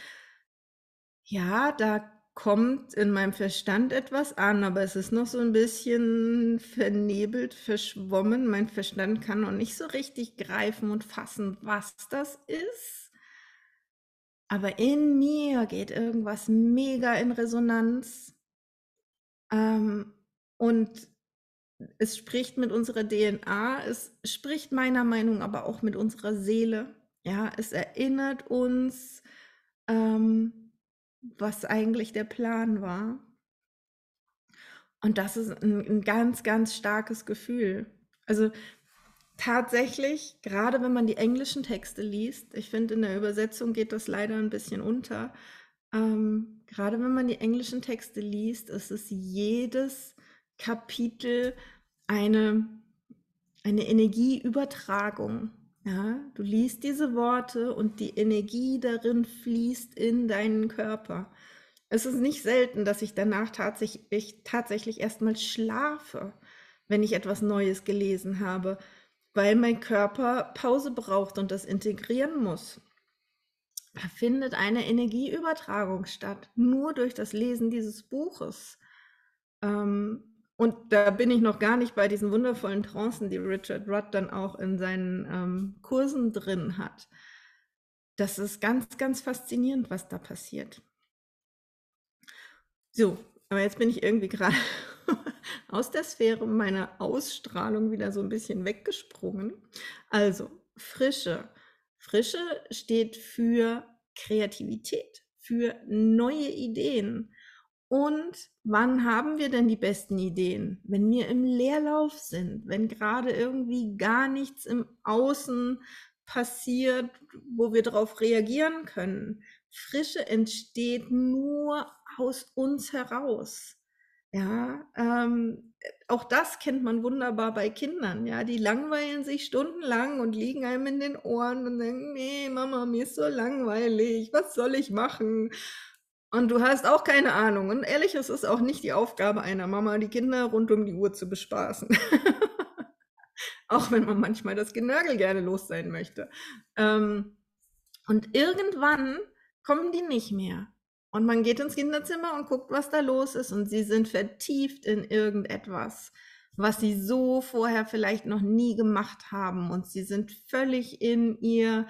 ja, da kommt in meinem Verstand etwas an, aber es ist noch so ein bisschen vernebelt, verschwommen. Mein Verstand kann noch nicht so richtig greifen und fassen, was das ist. Aber in mir geht irgendwas mega in Resonanz. Ähm, und es spricht mit unserer DNA, es spricht meiner Meinung aber auch mit unserer Seele. Ja, es erinnert uns, ähm, was eigentlich der Plan war. Und das ist ein, ein ganz, ganz starkes Gefühl. Also tatsächlich, gerade wenn man die englischen Texte liest, ich finde, in der Übersetzung geht das leider ein bisschen unter. Ähm, gerade wenn man die englischen Texte liest, ist es jedes Kapitel eine, eine Energieübertragung. Ja, du liest diese Worte und die Energie darin fließt in deinen Körper. Es ist nicht selten, dass ich danach tatsächlich, tatsächlich erstmal schlafe, wenn ich etwas Neues gelesen habe, weil mein Körper Pause braucht und das integrieren muss. Da findet eine Energieübertragung statt, nur durch das Lesen dieses Buches. Ähm, und da bin ich noch gar nicht bei diesen wundervollen Trancen, die Richard Rudd dann auch in seinen ähm, Kursen drin hat. Das ist ganz, ganz faszinierend, was da passiert. So, aber jetzt bin ich irgendwie gerade aus der Sphäre meiner Ausstrahlung wieder so ein bisschen weggesprungen. Also, Frische. Frische steht für Kreativität, für neue Ideen, und wann haben wir denn die besten Ideen? Wenn wir im Leerlauf sind, wenn gerade irgendwie gar nichts im Außen passiert, wo wir darauf reagieren können. Frische entsteht nur aus uns heraus. Ja, ähm, auch das kennt man wunderbar bei Kindern. Ja, die langweilen sich stundenlang und liegen einem in den Ohren und denken, nee, Mama, mir ist so langweilig. Was soll ich machen? Und du hast auch keine Ahnung. Und ehrlich, es ist auch nicht die Aufgabe einer Mama, die Kinder rund um die Uhr zu bespaßen. auch wenn man manchmal das Genörgel gerne los sein möchte. Ähm, und irgendwann kommen die nicht mehr. Und man geht ins Kinderzimmer und guckt, was da los ist. Und sie sind vertieft in irgendetwas, was sie so vorher vielleicht noch nie gemacht haben. Und sie sind völlig in ihr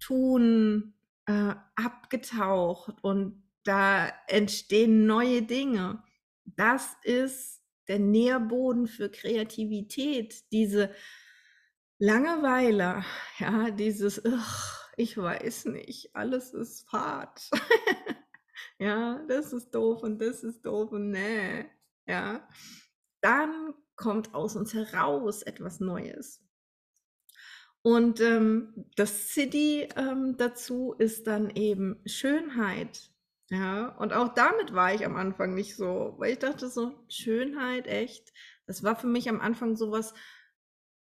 Tun äh, abgetaucht und da entstehen neue Dinge. Das ist der Nährboden für Kreativität, diese Langeweile, ja, dieses, ich weiß nicht, alles ist fad. ja, das ist doof und das ist doof und nee, ja. Dann kommt aus uns heraus etwas Neues. Und ähm, das City ähm, dazu ist dann eben Schönheit, ja, und auch damit war ich am Anfang nicht so, weil ich dachte so, Schönheit, echt. Das war für mich am Anfang so was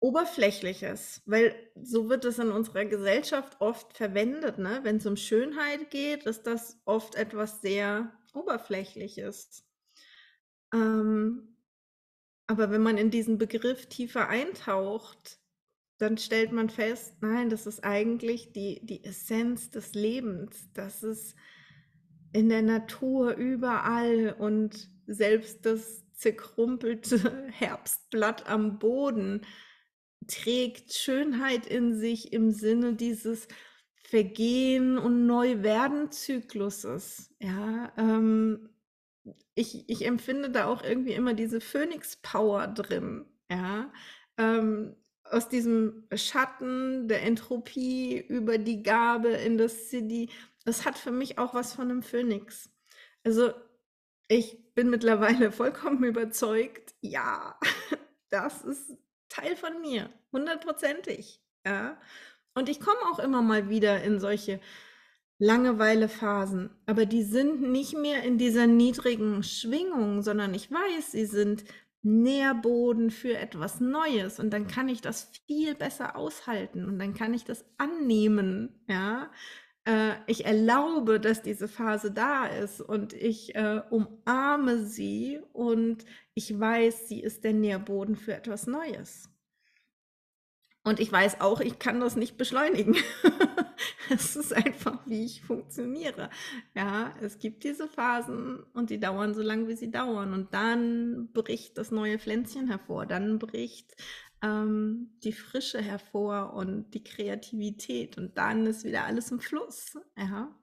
Oberflächliches, weil so wird es in unserer Gesellschaft oft verwendet, ne? Wenn es um Schönheit geht, ist das oft etwas sehr Oberflächliches. Ähm, aber wenn man in diesen Begriff tiefer eintaucht, dann stellt man fest, nein, das ist eigentlich die, die Essenz des Lebens. Das ist in der Natur überall und selbst das zerkrumpelte Herbstblatt am Boden trägt Schönheit in sich im Sinne dieses Vergehen und Neuwerden-Zykluses. Ja, ähm, ich, ich empfinde da auch irgendwie immer diese Phönix-Power drin. Ja, ähm, aus diesem Schatten der Entropie über die Gabe in das City. Das hat für mich auch was von einem Phönix. Also ich bin mittlerweile vollkommen überzeugt, ja, das ist Teil von mir, hundertprozentig. Ja. Und ich komme auch immer mal wieder in solche Langeweilephasen, aber die sind nicht mehr in dieser niedrigen Schwingung, sondern ich weiß, sie sind Nährboden für etwas Neues und dann kann ich das viel besser aushalten und dann kann ich das annehmen, ja. Äh, ich erlaube, dass diese Phase da ist und ich äh, umarme sie und ich weiß, sie ist der Nährboden für etwas Neues. Und ich weiß auch, ich kann das nicht beschleunigen. es ist einfach, wie ich funktioniere. Ja, es gibt diese Phasen und die dauern so lange, wie sie dauern. Und dann bricht das neue Pflänzchen hervor. Dann bricht ähm, die Frische hervor und die Kreativität. Und dann ist wieder alles im Fluss. Ja.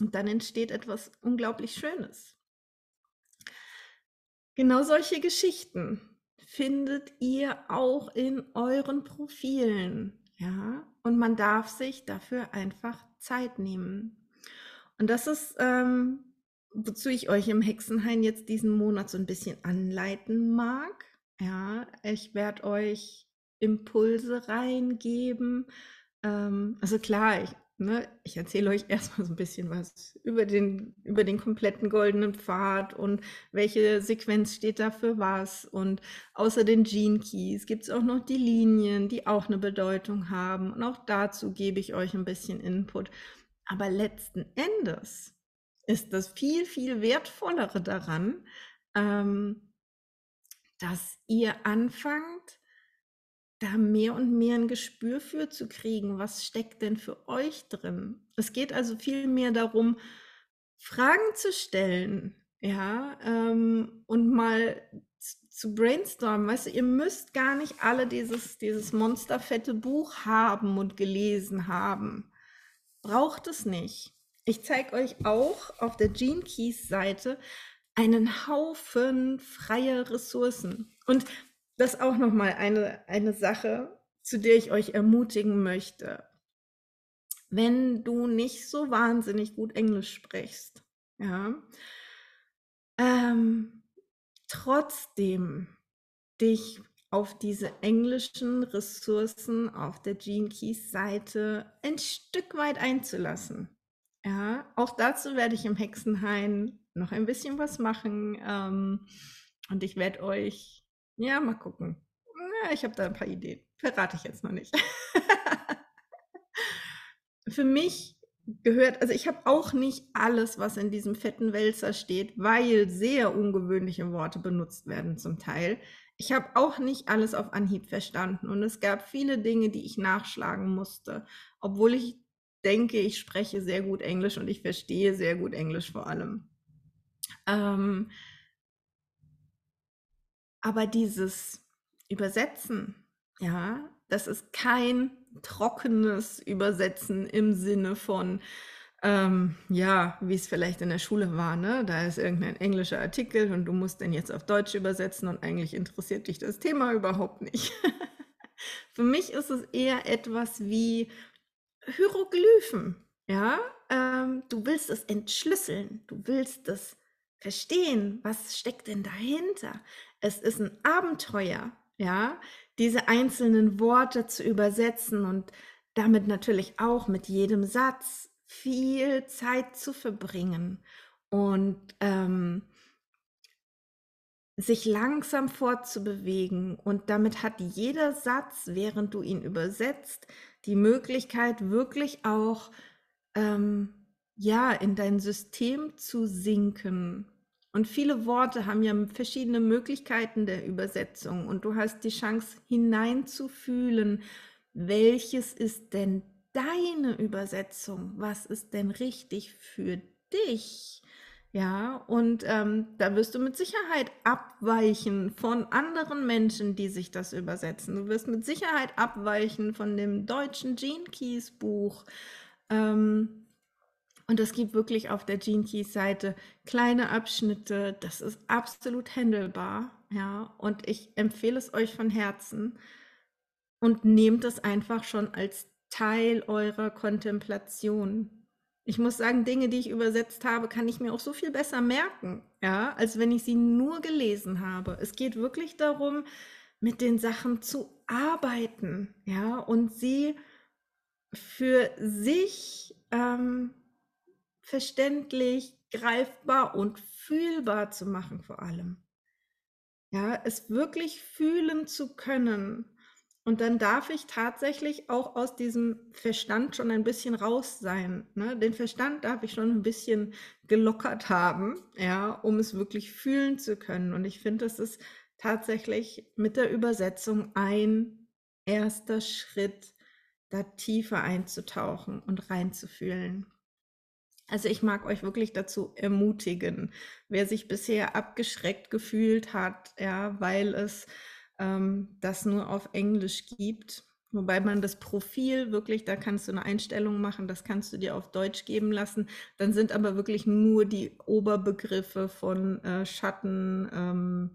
Und dann entsteht etwas unglaublich Schönes. Genau solche Geschichten findet ihr auch in euren Profilen. Ja, und man darf sich dafür einfach Zeit nehmen. Und das ist, ähm, wozu ich euch im Hexenhain jetzt diesen Monat so ein bisschen anleiten mag. Ja, ich werde euch Impulse reingeben. Ähm, also klar, ich Ne, ich erzähle euch erstmal so ein bisschen was über den, über den kompletten goldenen Pfad und welche Sequenz steht da für was. Und außer den Gene Keys gibt es auch noch die Linien, die auch eine Bedeutung haben. Und auch dazu gebe ich euch ein bisschen Input. Aber letzten Endes ist das viel, viel wertvollere daran, ähm, dass ihr anfangt, da mehr und mehr ein Gespür für zu kriegen, was steckt denn für euch drin? Es geht also viel mehr darum, Fragen zu stellen, ja, ähm, und mal zu brainstormen. Weißt du, ihr müsst gar nicht alle dieses, dieses monsterfette Buch haben und gelesen haben. Braucht es nicht. Ich zeige euch auch auf der Gene Keys Seite einen Haufen freier Ressourcen. Und das auch noch mal eine, eine Sache, zu der ich euch ermutigen möchte. Wenn du nicht so wahnsinnig gut Englisch sprichst, ja, ähm, trotzdem dich auf diese englischen Ressourcen auf der Gene Keys Seite ein Stück weit einzulassen. Ja, auch dazu werde ich im Hexenhain noch ein bisschen was machen. Ähm, und ich werde euch ja, mal gucken. Ja, ich habe da ein paar Ideen. Verrate ich jetzt noch nicht. Für mich gehört, also ich habe auch nicht alles, was in diesem fetten Wälzer steht, weil sehr ungewöhnliche Worte benutzt werden zum Teil. Ich habe auch nicht alles auf Anhieb verstanden und es gab viele Dinge, die ich nachschlagen musste, obwohl ich denke, ich spreche sehr gut Englisch und ich verstehe sehr gut Englisch vor allem. Ähm, aber dieses Übersetzen, ja, das ist kein trockenes Übersetzen im Sinne von, ähm, ja, wie es vielleicht in der Schule war, ne? Da ist irgendein englischer Artikel und du musst den jetzt auf Deutsch übersetzen und eigentlich interessiert dich das Thema überhaupt nicht. Für mich ist es eher etwas wie Hieroglyphen, ja? Ähm, du willst es entschlüsseln, du willst es verstehen, was steckt denn dahinter? Es ist ein Abenteuer, ja, diese einzelnen Worte zu übersetzen und damit natürlich auch mit jedem Satz viel Zeit zu verbringen und ähm, sich langsam fortzubewegen und damit hat jeder Satz, während du ihn übersetzt, die Möglichkeit, wirklich auch ähm, ja, in dein System zu sinken. Und viele Worte haben ja verschiedene Möglichkeiten der Übersetzung und du hast die Chance hineinzufühlen, welches ist denn deine Übersetzung? Was ist denn richtig für dich? Ja, und ähm, da wirst du mit Sicherheit abweichen von anderen Menschen, die sich das übersetzen. Du wirst mit Sicherheit abweichen von dem deutschen Gene Keys Buch. Ähm, und es gibt wirklich auf der Gene Keys Seite kleine Abschnitte. Das ist absolut handelbar. Ja, und ich empfehle es euch von Herzen und nehmt es einfach schon als Teil eurer Kontemplation. Ich muss sagen, Dinge, die ich übersetzt habe, kann ich mir auch so viel besser merken, ja, als wenn ich sie nur gelesen habe. Es geht wirklich darum, mit den Sachen zu arbeiten, ja, und sie für sich ähm, verständlich, greifbar und fühlbar zu machen vor allem. Ja, es wirklich fühlen zu können und dann darf ich tatsächlich auch aus diesem Verstand schon ein bisschen raus sein. Ne? Den Verstand darf ich schon ein bisschen gelockert haben, ja, um es wirklich fühlen zu können. Und ich finde, das ist tatsächlich mit der Übersetzung ein erster Schritt, da tiefer einzutauchen und reinzufühlen. Also ich mag euch wirklich dazu ermutigen, wer sich bisher abgeschreckt gefühlt hat, ja, weil es ähm, das nur auf Englisch gibt. Wobei man das Profil wirklich, da kannst du eine Einstellung machen, das kannst du dir auf Deutsch geben lassen. Dann sind aber wirklich nur die Oberbegriffe von äh, Schatten, ähm,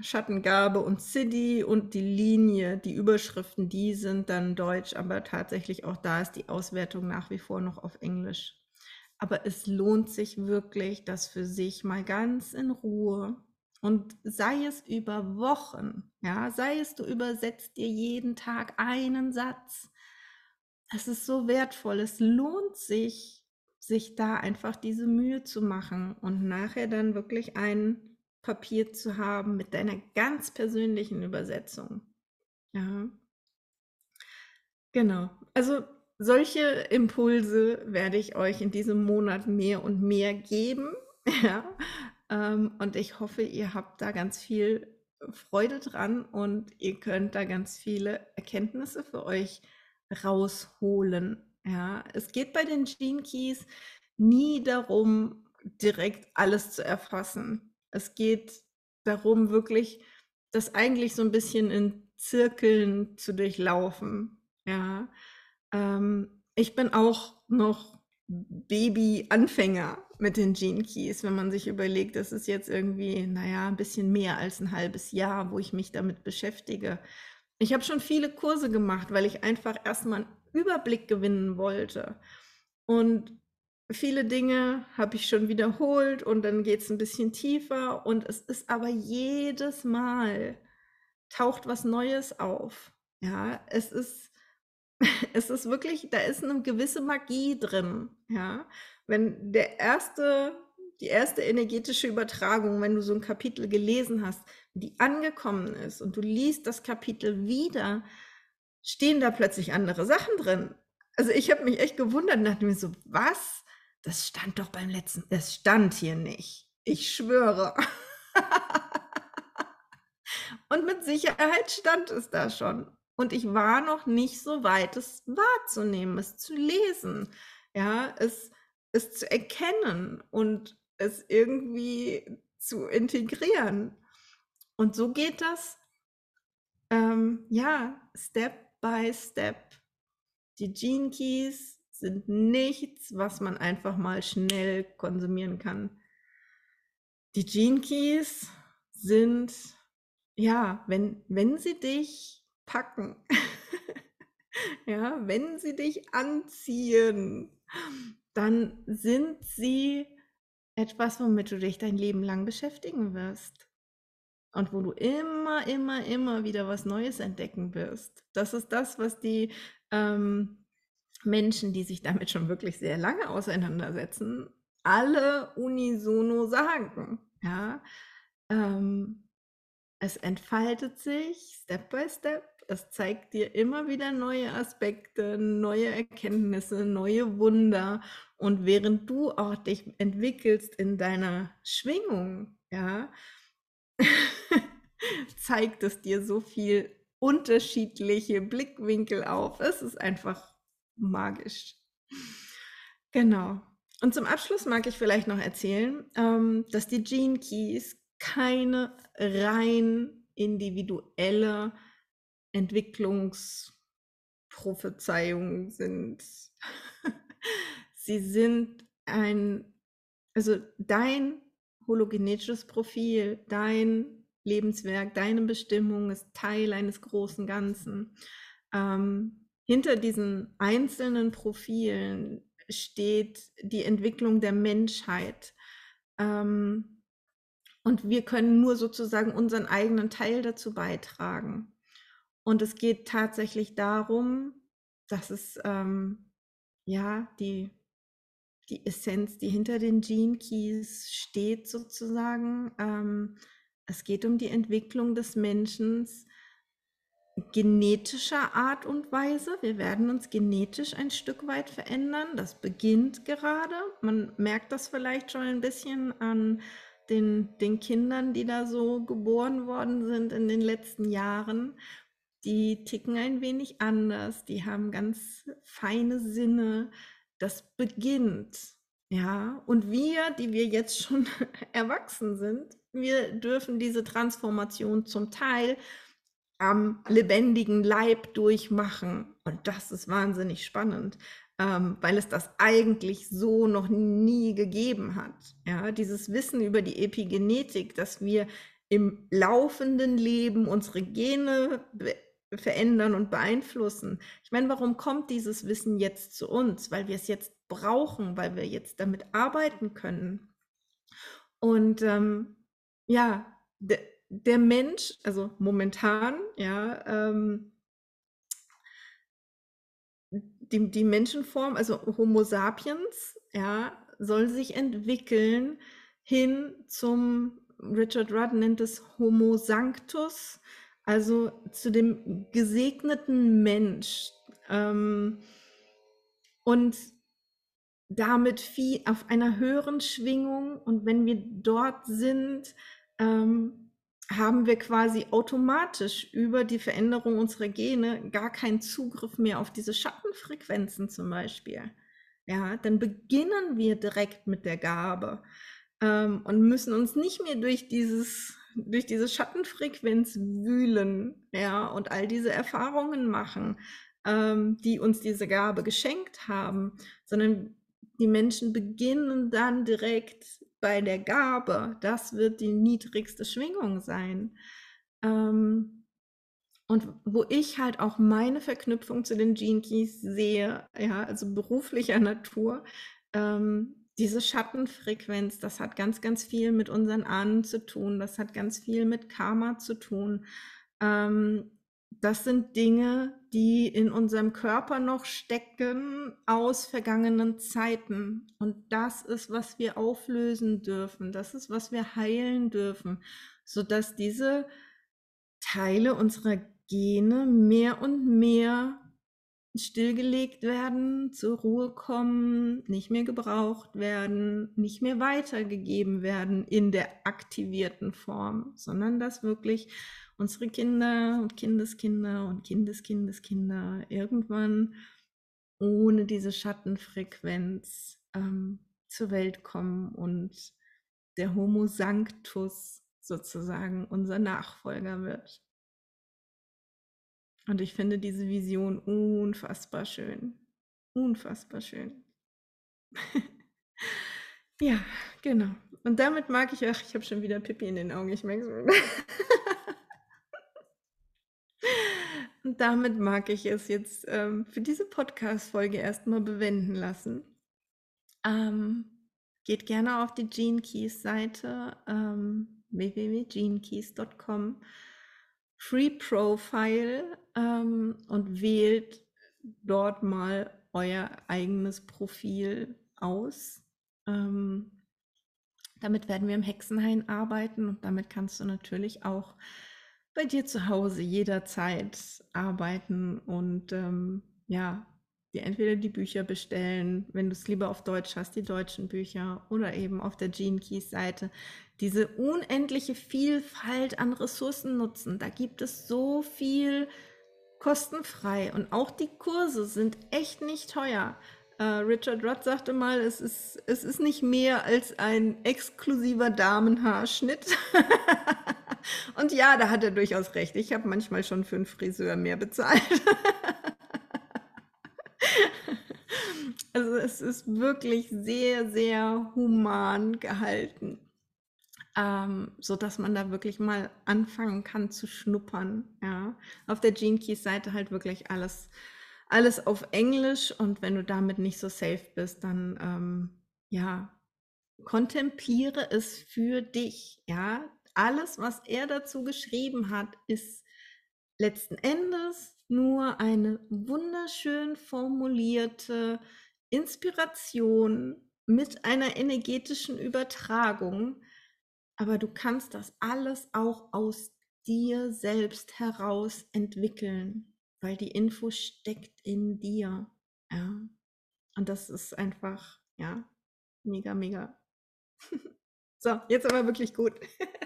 Schattengabe und City und die Linie, die Überschriften, die sind dann Deutsch, aber tatsächlich auch da ist die Auswertung nach wie vor noch auf Englisch. Aber es lohnt sich wirklich, das für sich mal ganz in Ruhe und sei es über Wochen, ja, sei es du übersetzt dir jeden Tag einen Satz. Es ist so wertvoll. Es lohnt sich, sich da einfach diese Mühe zu machen und nachher dann wirklich ein Papier zu haben mit deiner ganz persönlichen Übersetzung. Ja. Genau. Also solche Impulse werde ich euch in diesem Monat mehr und mehr geben. Ja, ähm, und ich hoffe, ihr habt da ganz viel Freude dran und ihr könnt da ganz viele Erkenntnisse für euch rausholen. Ja, es geht bei den Gene Keys nie darum, direkt alles zu erfassen. Es geht darum, wirklich das eigentlich so ein bisschen in Zirkeln zu durchlaufen. Ja, ähm, ich bin auch noch Baby-Anfänger mit den Gene Keys, wenn man sich überlegt, das ist jetzt irgendwie, naja, ein bisschen mehr als ein halbes Jahr, wo ich mich damit beschäftige. Ich habe schon viele Kurse gemacht, weil ich einfach erstmal einen Überblick gewinnen wollte. Und viele Dinge habe ich schon wiederholt und dann geht es ein bisschen tiefer und es ist aber jedes Mal taucht was Neues auf. Ja, es ist es ist wirklich, da ist eine gewisse Magie drin, ja. Wenn der erste, die erste energetische Übertragung, wenn du so ein Kapitel gelesen hast, die angekommen ist und du liest das Kapitel wieder, stehen da plötzlich andere Sachen drin. Also ich habe mich echt gewundert und dachte mir so, was? Das stand doch beim letzten, das stand hier nicht. Ich schwöre. und mit Sicherheit stand es da schon. Und ich war noch nicht so weit, es wahrzunehmen, es zu lesen, ja, es, es zu erkennen und es irgendwie zu integrieren. Und so geht das, ähm, ja, Step by Step. Die Gene Keys sind nichts, was man einfach mal schnell konsumieren kann. Die Gene Keys sind, ja, wenn, wenn sie dich packen. ja, wenn sie dich anziehen, dann sind sie etwas, womit du dich dein Leben lang beschäftigen wirst. Und wo du immer, immer, immer wieder was Neues entdecken wirst. Das ist das, was die ähm, Menschen, die sich damit schon wirklich sehr lange auseinandersetzen, alle unisono sagen. Ja, ähm, es entfaltet sich Step by Step. Es zeigt dir immer wieder neue Aspekte, neue Erkenntnisse, neue Wunder. Und während du auch dich entwickelst in deiner Schwingung, ja, zeigt es dir so viel unterschiedliche Blickwinkel auf. Es ist einfach magisch. Genau. Und zum Abschluss mag ich vielleicht noch erzählen, ähm, dass die Gene Keys keine rein individuelle Entwicklungsprophezeiungen sind. Sie sind ein, also dein hologenetisches Profil, dein Lebenswerk, deine Bestimmung ist Teil eines großen Ganzen. Ähm, hinter diesen einzelnen Profilen steht die Entwicklung der Menschheit. Ähm, und wir können nur sozusagen unseren eigenen Teil dazu beitragen. Und es geht tatsächlich darum, dass es ähm, ja die, die Essenz, die hinter den Gene Keys steht, sozusagen. Ähm, es geht um die Entwicklung des Menschen genetischer Art und Weise. Wir werden uns genetisch ein Stück weit verändern. Das beginnt gerade. Man merkt das vielleicht schon ein bisschen an den, den Kindern, die da so geboren worden sind in den letzten Jahren. Die ticken ein wenig anders. Die haben ganz feine Sinne. Das beginnt. Ja, und wir, die wir jetzt schon erwachsen sind, wir dürfen diese Transformation zum Teil am lebendigen Leib durchmachen. Und das ist wahnsinnig spannend, ähm, weil es das eigentlich so noch nie gegeben hat. Ja, dieses Wissen über die Epigenetik, dass wir im laufenden Leben unsere Gene verändern und beeinflussen. Ich meine, warum kommt dieses Wissen jetzt zu uns? Weil wir es jetzt brauchen, weil wir jetzt damit arbeiten können. Und ähm, ja, der, Mensch, also momentan, ja, ähm, die, die Menschenform, also Homo sapiens, ja, soll sich entwickeln hin zum, Richard Rudd nennt es Homo sanctus, also zu dem gesegneten Mensch. Ähm, und damit viel auf einer höheren Schwingung und wenn wir dort sind, ähm, haben wir quasi automatisch über die Veränderung unserer Gene gar keinen Zugriff mehr auf diese Schattenfrequenzen zum Beispiel. Ja, dann beginnen wir direkt mit der Gabe ähm, und müssen uns nicht mehr durch dieses durch diese Schattenfrequenz wühlen, ja, und all diese Erfahrungen machen, ähm, die uns diese Gabe geschenkt haben, sondern die Menschen beginnen dann direkt bei der Gabe. Das wird die niedrigste Schwingung sein. Ähm, und wo ich halt auch meine Verknüpfung zu den Gene Keys sehe, ja, also beruflicher Natur, ähm, diese Schattenfrequenz, das hat ganz, ganz viel mit unseren Ahnen zu tun, das hat ganz viel mit Karma zu tun. Ähm, das sind Dinge, die in unserem Körper noch stecken aus vergangenen Zeiten. Und das ist, was wir auflösen dürfen. Das ist, was wir heilen dürfen, sodass diese Teile unserer Gene mehr und mehr stillgelegt werden, zur Ruhe kommen, nicht mehr gebraucht werden, nicht mehr weitergegeben werden in der aktivierten Form, sondern dass wirklich unsere Kinder und Kindeskinder und Kindeskindeskinder irgendwann ohne diese Schattenfrequenz ähm, zur Welt kommen und der Homo Sanctus sozusagen unser Nachfolger wird. Und ich finde diese Vision unfassbar schön. Unfassbar schön. ja, genau. Und damit mag ich, ach, ich habe schon wieder Pippi in den Augen, ich merke es. Und damit mag ich es jetzt ähm, für diese Podcast-Folge erstmal bewenden lassen. Ähm, geht gerne auf die Gene Keys Seite ähm, www.genekeys.com Free Profile ähm, und wählt dort mal euer eigenes Profil aus. Ähm, Damit werden wir im Hexenhain arbeiten und damit kannst du natürlich auch bei dir zu Hause jederzeit arbeiten und ähm, ja, dir entweder die Bücher bestellen, wenn du es lieber auf Deutsch hast, die deutschen Bücher oder eben auf der Gene Keys Seite diese unendliche Vielfalt an Ressourcen nutzen. Da gibt es so viel kostenfrei und auch die Kurse sind echt nicht teuer. Uh, Richard Rudd sagte mal, es ist, es ist nicht mehr als ein exklusiver Damenhaarschnitt. und ja, da hat er durchaus recht. Ich habe manchmal schon für einen Friseur mehr bezahlt. also es ist wirklich sehr, sehr human gehalten ähm, so dass man da wirklich mal anfangen kann zu schnuppern. Ja, auf der Gene Keys Seite halt wirklich alles, alles auf Englisch und wenn du damit nicht so safe bist, dann ähm, ja, kontempliere es für dich. Ja, alles, was er dazu geschrieben hat, ist letzten Endes nur eine wunderschön formulierte Inspiration mit einer energetischen Übertragung, aber du kannst das alles auch aus dir selbst heraus entwickeln, weil die Info steckt in dir. Ja. Und das ist einfach, ja, mega, mega. so, jetzt aber wirklich gut.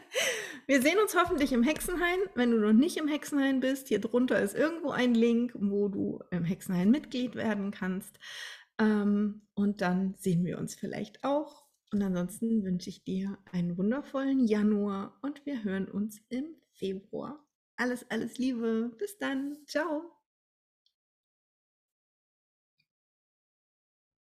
Wir sehen uns hoffentlich im Hexenhain. Wenn du noch nicht im Hexenhain bist, hier drunter ist irgendwo ein Link, wo du im Hexenhain Mitglied werden kannst. Ähm, und dann sehen wir uns vielleicht auch und ansonsten wünsche ich dir einen wundervollen Januar und wir hören uns im Februar. Alles, alles Liebe. Bis dann. Ciao.